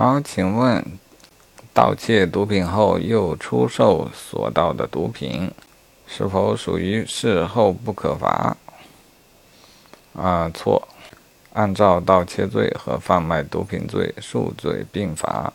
好请问盗窃毒品后又出售所盗的毒品是否属于事后不可罚？啊错。按照盗窃罪和贩卖毒品罪数罪并罚。